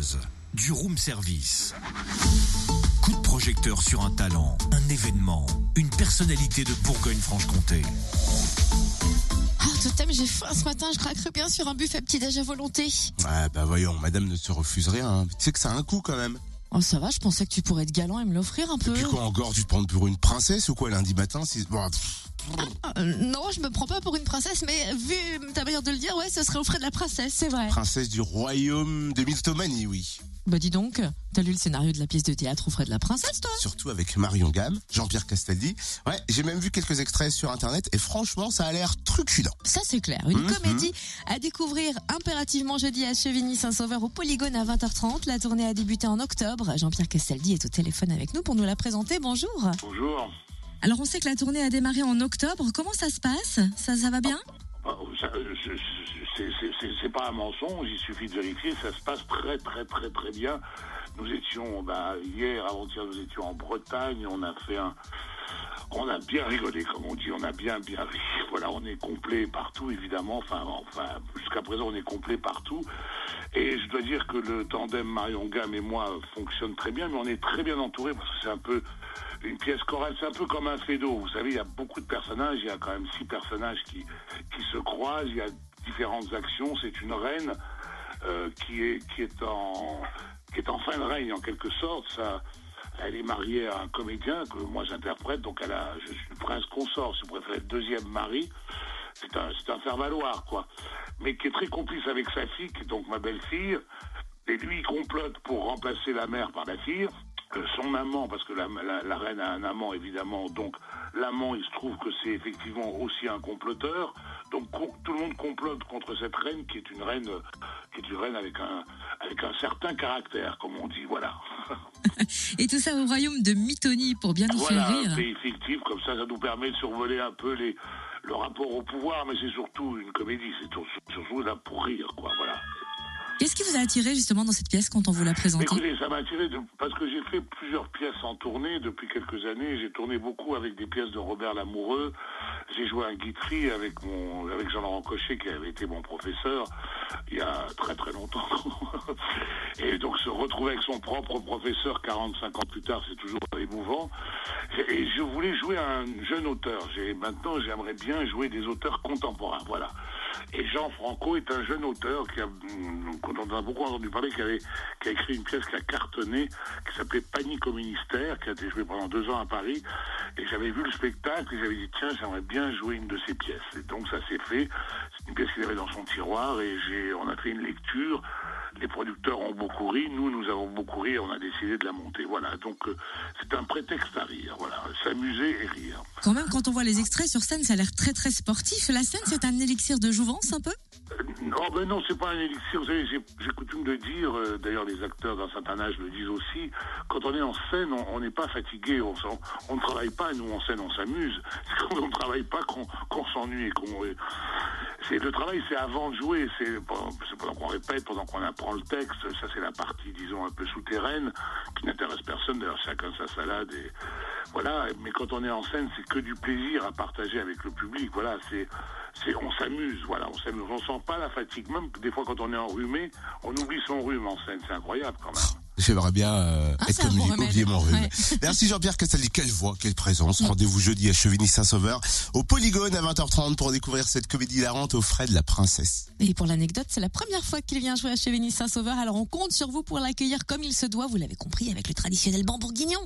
buzz, du room service. Coup de projecteur sur un talent, un événement, une personnalité de Bourgogne-Franche-Comté. Oh, Totem, j'ai faim ce matin, je craquerai bien sur un buffet petit-déj à volonté. Ouais, bah voyons, madame ne se refuse rien. hein. Tu sais que ça a un coût quand même. Oh, ça va, je pensais que tu pourrais être galant et me l'offrir un peu. Puis quoi encore, tu te prends pour une princesse ou quoi lundi matin si... bon, pff, Euh, non, je me prends pas pour une princesse, mais vu ta manière de le dire, ouais, ce serait au frais de la princesse, c'est vrai. Princesse du royaume de Mythomanie, oui. Bah dis donc, t'as lu le scénario de la pièce de théâtre au frais de la princesse, toi? Surtout avec Marion Gamme, Jean-Pierre Castaldi. Ouais, j'ai même vu quelques extraits sur internet et franchement, ça a l'air truculent. Ça c'est clair, une Mhm. comédie à découvrir impérativement jeudi à Chevigny-Saint-Sauveur au Polygone à 20h30. La tournée a débuté en octobre. Jean-Pierre Castaldi est au téléphone avec nous pour nous la présenter. Bonjour. Bonjour. Alors on sait que la tournée a démarré en octobre. Comment ça se passe? Ça, va bien? Ah, ça, euh, C'est pas un mensonge, il suffit de vérifier, ça se passe très très très très bien. Nous étions, bah, hier, avant-hier, nous étions en Bretagne, on a fait un... On a bien rigolé, comme on dit, on a bien bien ri. Voilà, on est complet partout, évidemment. Enfin, enfin, jusqu'à présent, on est complet partout. Et je dois dire que le tandem Marion Gamme et moi fonctionne très bien, mais on est très bien entouré parce que c'est un peu une pièce chorale, c'est un peu comme un fédo. Vous savez, il y a beaucoup de personnages, il y a quand même six personnages qui, qui se croisent, il y a différentes actions. C'est une reine euh, qui, est, qui, est en, qui est en fin de règne, en quelque sorte. Ça, elle est mariée à un comédien que moi j'interprète, donc elle a, je suis le prince consort, si vous préférez, le deuxième mari. C'est un, c'est un faire-valoir, quoi. Mais qui est très complice avec sa fille, qui est donc ma belle-fille. Et lui, il complote pour remplacer la mère par la fille. Son amant, parce que la, la- la reine a un amant, évidemment. Donc, l'amant, il se trouve que c'est effectivement aussi un comploteur. Donc, tout le monde complote contre cette reine, qui est une reine, qui est une reine avec un, avec un certain caractère, comme on dit. Voilà. Et tout ça au royaume de Mythony pour bien nous Voilà, faire un rire. pays fictif, comme ça, ça nous permet de survoler un peu les, le rapport au pouvoir, mais c'est surtout une comédie, c'est sur- surtout là pour rire, quoi, voilà. Qu'est-ce qui vous a attiré justement dans cette pièce quand on vous l'a présentée? Écoutez, ça m'a attiré de- parce que j'ai fait plusieurs pièces en tournée depuis quelques années. J'ai tourné beaucoup avec des pièces de Robert Lamoureux. J'ai joué à Guitry avec mon, avec Jean-Laurent Cochet qui avait été mon professeur il y a très très longtemps. Et donc se retrouver avec son propre professeur 45 ans plus tard, c'est toujours émouvant. Et je voulais jouer un jeune auteur. J'ai, maintenant, j'aimerais bien jouer des auteurs contemporains. Voilà. Et Jean Franco est un jeune auteur qui a, dont on a beaucoup entendu parler, qui, avait, qui a écrit une pièce qui a cartonné, qui s'appelait Panique au ministère, qui a été jouée pendant deux ans à Paris. Et j'avais vu le spectacle et j'avais dit, tiens, j'aimerais bien jouer une de ces pièces. Et donc ça s'est fait. C'est une pièce qu'il avait dans son tiroir et j'ai, on a fait une lecture. Les producteurs ont beaucoup ri, nous, nous avons beaucoup ri et on a décidé de la monter. Voilà, donc euh, c'est un prétexte à rire, voilà, s'amuser et rire. Quand même, quand on voit les extraits sur scène, ça a l'air très très sportif. La scène, c'est un élixir de jouvence un peu? Euh, Non, ben non, c'est pas un élixir. Vous savez, j'ai coutume de dire, euh, d'ailleurs les acteurs d'un certain âge le disent aussi, quand on est en scène, on- n'est pas fatigué, on, ne travaille pas, nous en scène, on s'amuse. C'est quand on ne travaille pas qu'on qu'on s'ennuie. et qu'on, c'est Le travail, c'est avant de jouer, c'est pendant, qu'on répète, pendant qu'on apprend le texte, ça c'est la partie, disons, un peu souterraine, qui n'intéresse personne, d'ailleurs chacun sa salade. Et, voilà, mais quand on est en scène, c'est que du plaisir à partager avec le public. Voilà, c'est, c'est, on s'amuse. Voilà, on s'amuse. On sent pas la fatigue. Même des fois, quand on est enrhumé, on oublie son rhume en scène. C'est incroyable quand même. J'aimerais bien euh, Ah, être comme lui, oublier mon rhume. Ouais. Merci Jean-Pierre Castaldi. Quelle voix, quelle présence. Rendez-vous jeudi à Chevigny-Saint-Sauveur au Polygone à 20h30 pour découvrir cette comédie hilarante aux frais de la princesse. Et pour l'anecdote, c'est la première fois qu'il vient jouer à Chevigny-Saint-Sauveur, alors on compte sur vous pour l'accueillir comme il se doit, vous l'avez compris, avec le traditionnel banc bourguignon.